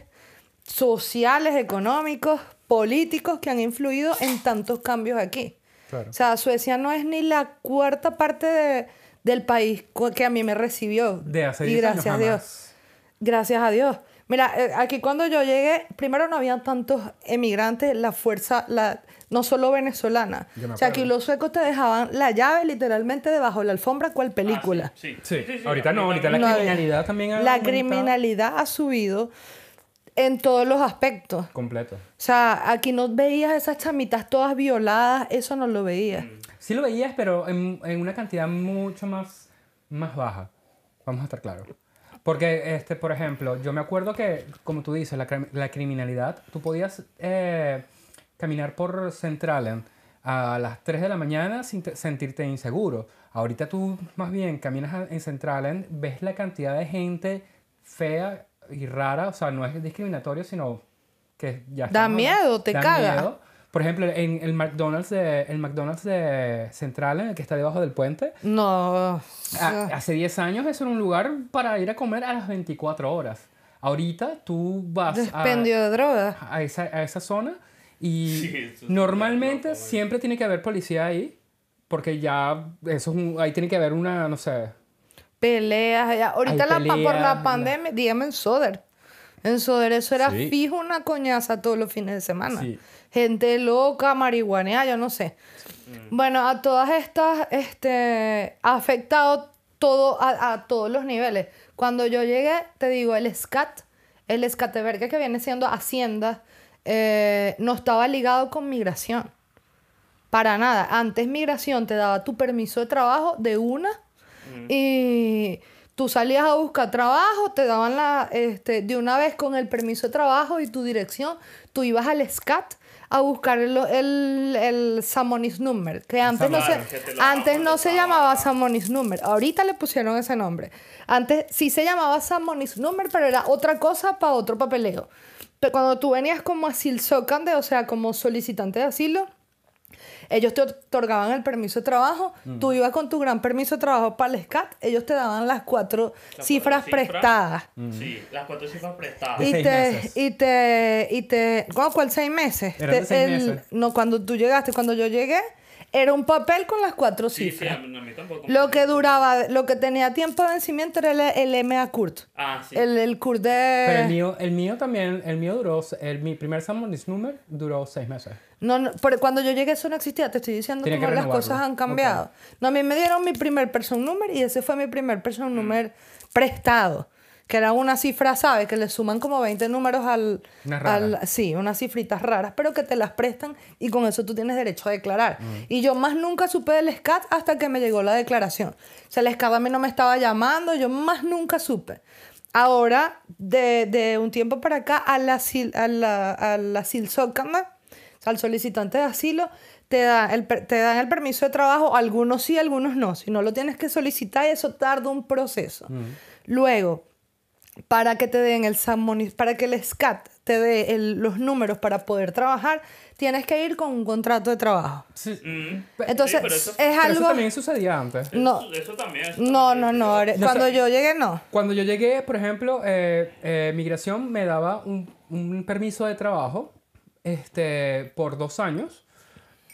sociales, económicos, políticos que han influido en tantos cambios aquí. Claro. O sea, Suecia no es ni la cuarta parte de- del país que a mí me recibió. De hace y 10 años gracias a Dios. Gracias a Dios. Mira, eh, aquí cuando yo llegué, primero no había tantos emigrantes, la fuerza, la, no solo venezolana. O sea, aquí los suecos te dejaban la llave literalmente debajo de la alfombra, cual película. Ah, sí, Sí. sí, sí, ahorita no, ahorita la había. criminalidad también ha La aumentado criminalidad ha subido en todos los aspectos. Completo. O sea, aquí no veías esas chamitas todas violadas, eso no lo veías. Sí lo veías, pero en, en una cantidad mucho más, más baja. Vamos a estar claros. Porque, este, por ejemplo, yo me acuerdo que, como tú dices, la, la criminalidad, tú podías eh, caminar por Centralen a las 3 de la mañana sin te- sentirte inseguro. Ahorita tú más bien caminas en Centralen, ves la cantidad de gente fea y rara, o sea, no es discriminatorio, sino que ya Da miedo, te da caga. miedo, Por ejemplo, en el McDonald's de, el McDonald's de Central, en el que está debajo del puente, No. a- hace 10 años eso era un lugar para ir a comer a las 24 horas. Ahorita tú vas a, Despendio de drogas. a esa, a esa zona y *laughs* Sí, normalmente siempre tiene que haber policía ahí porque ya eso es un- ahí tiene que haber una, no sé, Peleas. ya. Ahorita la, pa- por peleas, la la- pandemia, dígame en Soder. En Soder eso era Sí. fijo una coñaza todos los fines de semana. Sí. Gente loca, marihuanea, yo no sé. Bueno, a todas estas, este, ha afectado todo, a, a todos los niveles. Cuando yo llegué, te digo, el SCAT, el escateverga que viene siendo Hacienda, eh, no estaba ligado con migración. Para nada. Antes migración te daba tu permiso de trabajo de una y tú salías a buscar trabajo, te daban la, este, de una vez con el permiso de trabajo y tu dirección, tú ibas al SCAT a buscar el, el, el Samonis Number, que antes no se, antes no se llamaba Samonis Number, ahorita le pusieron ese nombre. Antes sí se llamaba Samonis Number, pero era otra cosa para otro papeleo. Pero cuando tú venías como asil socande, o sea, como solicitante de asilo, ellos te otorgaban el permiso de trabajo, Mm. tú ibas con tu gran permiso de trabajo para el SCAT, ellos te daban las cuatro Las cifras cuatro prestadas. Sí, las cuatro cifras prestadas. Y seis te, meses. y te, y te, ¿cuál, cuál seis meses? Eran de Te- seis el- meses. No, cuando tú llegaste, cuando yo llegué, era un papel con las cuatro Sí, sí, cifras. a mí, tampoco. Lo que duraba, lo que tenía tiempo de vencimiento era el, el MA CURT. Ah, sí. El, el CURT de... Pero el mío, el mío también, el mío duró, el, mi primer Summoners Number duró seis meses. No, no, pero cuando yo llegué eso no existía, te estoy diciendo Tiene cómo que las cosas han cambiado. No, a mí me dieron mi primer person number y ese fue mi primer person number prestado. Que era una cifra, ¿sabes? Que le suman como 20 números al... Al sí, unas cifritas raras, pero que te las prestan y con eso tú tienes derecho a declarar. Y yo más nunca supe del SCAT hasta que me llegó la declaración. O sea, el SCAT a mí no me estaba llamando, yo más nunca supe. Ahora, de, de un tiempo para acá, a la, asil Socanda, o sea, al solicitante de asilo, te, da el, te dan el permiso de trabajo, algunos sí, algunos no. Si no lo tienes que solicitar, y eso tarda un proceso. Luego, para que te den el para que el SCAT te dé el- los números para poder trabajar, tienes que ir con un contrato de trabajo. Mm. Entonces, pero eso- es Pero eso algo... también sucedía antes. No, Eso, eso también. eso no, también. no, no. No Cuando sé. yo llegué, no. Cuando yo llegué, por ejemplo, eh, eh, Migración me daba un, un permiso de trabajo este, por dos años,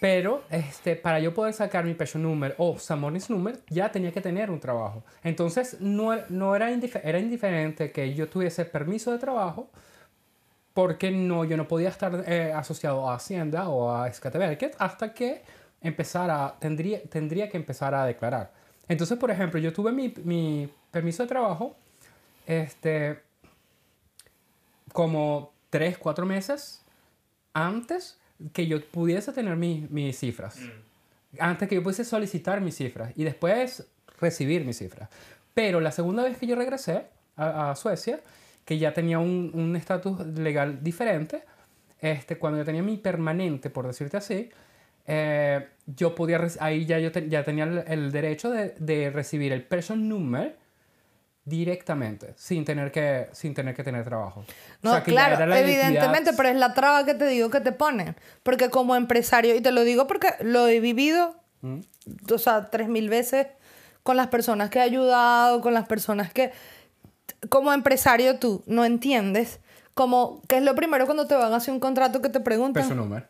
pero este, para yo poder sacar mi pension number o Samonis number, ya tenía que tener un trabajo. Entonces, no, no era, indife- era indiferente que yo tuviese permiso de trabajo, porque no, yo no podía estar eh, asociado a Hacienda o a Skatteverket hasta que empezara, tendría, tendría que empezar a declarar. Entonces, por ejemplo, yo tuve mi, mi permiso de trabajo este, como tres, cuatro meses antes que yo pudiese tener mi- mis cifras. Antes que yo pudiese solicitar mis cifras y después recibir mis cifras. Pero la segunda vez que yo regresé a, a Suecia, que ya tenía un un estatus legal diferente, este, cuando yo tenía mi permanente, por decirte así, eh, yo podía, ahí ya yo te- ya tenía el, el derecho de, de recibir el person number directamente, sin tener que, sin tener, que tener trabajo. No, O sea, que ya claro, evidentemente, pero es la traba que te digo que te ponen. Porque como empresario, y te lo digo porque lo he vivido, Mm. o sea, tres mil veces con las personas que he ayudado, con las personas que, como empresario tú no entiendes, como, ¿qué es lo primero cuando te van a hacer un contrato que te preguntan? Person number.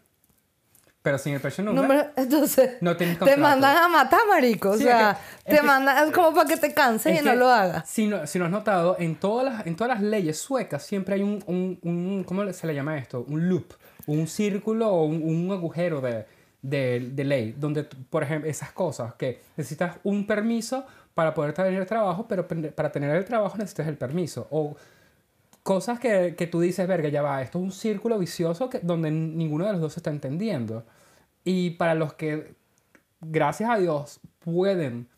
Pero sin el person number, Número- entonces, No tienes te mandan a matar, marico. O Sí, sea, es que- te es que- mandan como para que te canses Es y no lo hagas. Si no, si no has notado, en todas las, en todas las leyes suecas siempre hay un, un, un- ¿cómo se le llama esto? Un loop, un círculo o un, un agujero de, de, de ley, donde, por ejemplo, esas cosas, que necesitas un permiso para poder tener trabajo, pero para tener el trabajo necesitas el permiso. O cosas que, que tú dices, verga, ya va, esto es un círculo vicioso que, donde ninguno de los dos se está entendiendo. Y para los que, gracias a Dios, pueden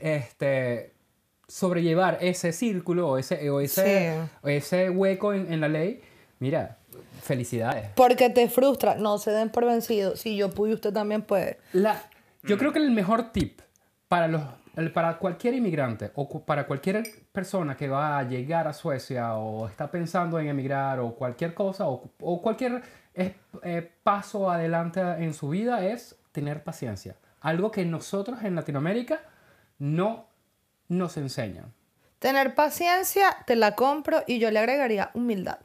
este, sobrellevar ese círculo o ese, o ese, Sí. o ese hueco en, en la ley, mira, felicidades. Porque te frustra. No se den por vencidos. Si yo pude, usted también puede. La, yo creo que el mejor tip para los el- para cualquier inmigrante o cu- para cualquier persona que va a llegar a Suecia o está pensando en emigrar o cualquier cosa o, o cualquier eh, eh, paso adelante en su vida es tener paciencia. Algo que nosotros en Latinoamérica no nos enseñan. Tener paciencia, te la compro y yo le agregaría humildad.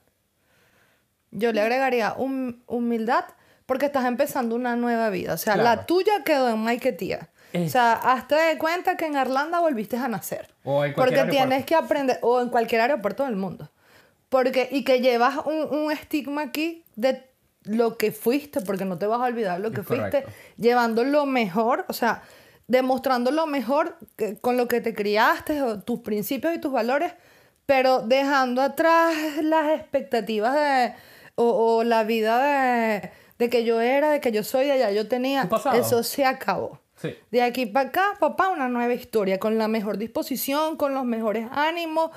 Yo le agregaría hum- humildad porque estás empezando una nueva vida. O sea, la tuya quedó en Maiquetía. O Es- sea, hazte de cuenta que en Irlanda volviste a nacer. O en Porque cualquier tienes aeropuerto. que aprender, o en cualquier aeropuerto del mundo. Porque, y que llevas un, un estigma aquí de lo que fuiste, porque no te vas a olvidar lo que Es fuiste, correcto. llevando lo mejor, o sea, demostrando lo mejor que- con lo que te criaste, o tus principios y tus valores, pero dejando atrás las expectativas de, o, o la vida de, de que yo era, de que yo soy, de allá yo tenía. Eso se acabó. Sí. De aquí para acá, papá, una nueva historia, con la mejor disposición, con los mejores ánimos,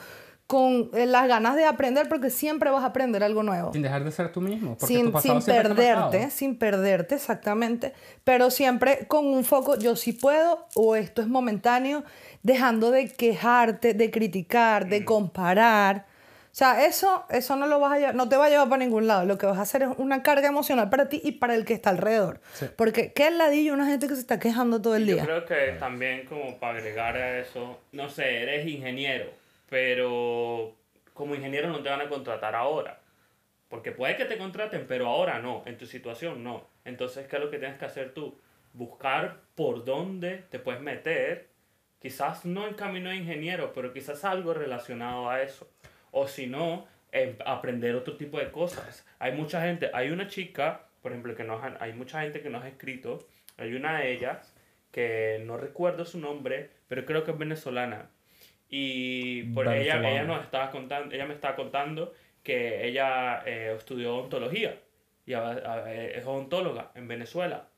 con eh, las ganas de aprender, porque siempre vas a aprender algo nuevo. Sin dejar de ser tú mismo. Porque Sin, sin perderte, sin perderte, exactamente. Pero siempre con un foco, yo sí puedo, o esto es momentáneo, dejando de quejarte, de criticar, Mm. de comparar. O sea, eso, eso no lo vas a llevar, no te va a llevar para ningún lado. Lo que vas a hacer es una carga emocional para ti y para el que está alrededor. Sí. Porque qué ladillo una gente que se está quejando todo el Yo día. creo que también como para agregar a eso, no sé, eres ingeniero, pero como ingeniero no te van a contratar ahora. Porque puede que te contraten, pero ahora no, en tu situación no. Entonces, ¿qué es lo que tienes que hacer tú? Buscar por dónde te puedes meter, quizás no en camino de ingeniero, pero quizás algo relacionado a eso. O si no, em- aprender otro tipo de cosas. Hay mucha gente, hay una chica, por ejemplo, que nos han- hay mucha gente que nos ha escrito, hay una de ellas que no recuerdo su nombre, pero creo que es venezolana. Y por ella, Venezolana. ella nos estaba contando, ella me estaba contando que ella eh, estudió ontología y a- a- es odontóloga en Venezuela.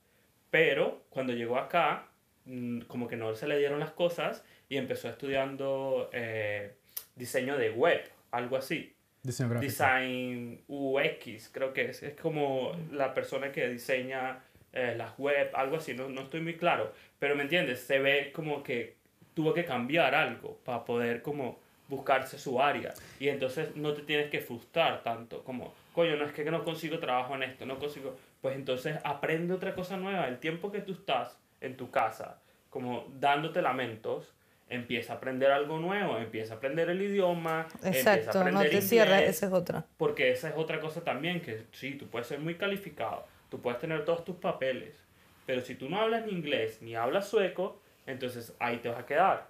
Pero cuando llegó acá, mm, como que no se le dieron las cosas y empezó estudiando eh, diseño de web, algo así. Diseño gráfico. Design UX, creo que es. Es como la persona que diseña eh, las web, algo así, no, no estoy muy claro. Pero me entiendes, se ve como que tuvo que cambiar algo para poder como buscarse su área. Y entonces no te tienes que frustrar tanto, como, coño, no es que no consigo trabajo en esto, no consigo... Pues entonces aprende otra cosa nueva. El tiempo que tú estás en tu casa, como dándote lamentos, empieza a aprender algo nuevo, empieza a aprender el idioma, empieza a Exacto, no aprender te cierres, inglés. esa es otra. Porque esa es otra cosa también, que sí, tú puedes ser muy calificado, tú puedes tener todos tus papeles, pero si tú no hablas ni inglés ni hablas sueco, entonces ahí te vas a quedar.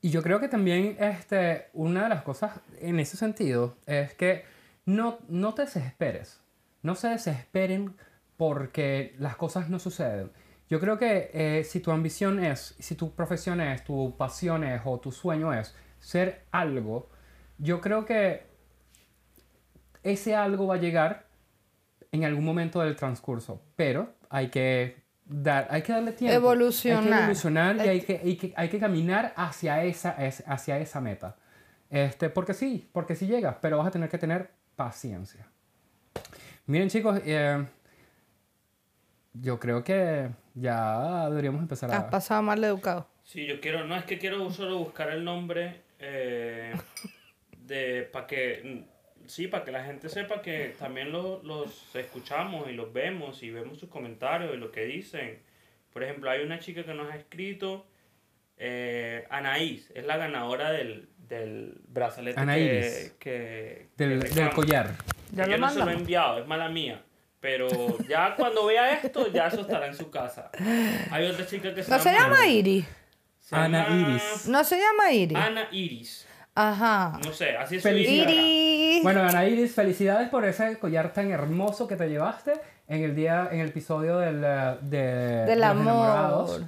Y yo creo que también este, una de las cosas en ese sentido es que no, no te desesperes. No se desesperen porque las cosas no suceden. Yo creo que eh, si tu ambición es, si tu profesión es, tu pasión es o tu sueño es ser algo, yo creo que ese algo va a llegar en algún momento del transcurso, pero hay que, dar, hay que darle tiempo. Hay Evolucionar. que evolucionar y Hay hay que, hay que, hay que caminar hacia esa, es- hacia esa meta. Este, porque sí, porque sí llegas, pero vas a tener que tener paciencia. Miren chicos, eh, yo creo que ya deberíamos empezar Has a... pasado mal educado. Sí, yo quiero, no es que quiero solo buscar el nombre eh, de para que sí, para que la gente sepa que también lo- los escuchamos y los vemos y vemos sus comentarios y lo que dicen. Por ejemplo, hay una chica que nos ha escrito, eh, Anaís, es la ganadora del, del brazalete Anaís. que, Del, que del reclama. collar. Ya yo lo no se lo he enviado, es mala mía. Pero ya cuando vea esto, ya eso estará en su casa. Hay otra chica que se No se llama Iris. se Ana llama Iris. No se llama Iris. Ana Iris. Ajá. No sé, así es su. Iris. Bueno, Ana Iris, felicidades por ese collar tan hermoso que te llevaste en el día, en el episodio del, eh, de, de Del amor. enamorados.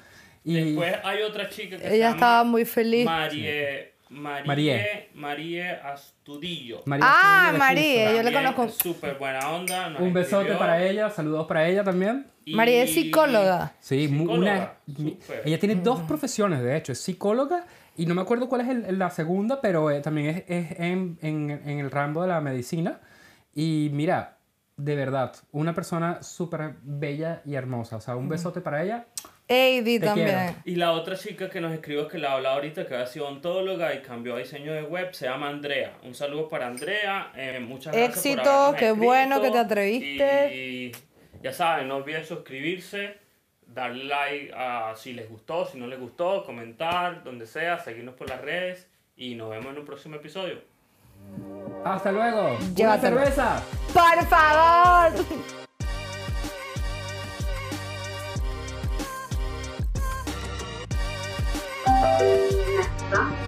Y Después hay otra chica que se Ella llama estaba muy feliz. Marie, Marie, Marie. Marie Astudillo. María Ah, Astudillo Houston. yo le conozco. Súper buena onda. nos Un besote escribió. para ella, saludos para ella también. Y- María es psicóloga. Sí, una, Psicóloga, súper. ella tiene dos profesiones, de hecho, es psicóloga y no me acuerdo cuál es el- la segunda, pero eh, también es, es en, en- en el rango de la medicina. Y mira, de verdad, una persona súper bella y hermosa. O sea, un besote para ella. Eddie Te también. quiero. Y la otra chica que nos escribió, que la hablaba ahorita, que había sido ontóloga y cambió a diseño de web, se llama Andrea. Un saludo para Andrea. eh, muchas gracias por Éxito, qué bueno que te atreviste. Y ya saben, no olviden suscribirse, darle like a si les gustó, si no les gustó, comentar, donde sea, seguirnos por las redes y nos vemos en un próximo episodio. Hasta luego. Una Llévatelo. cerveza. Por favor. 啊。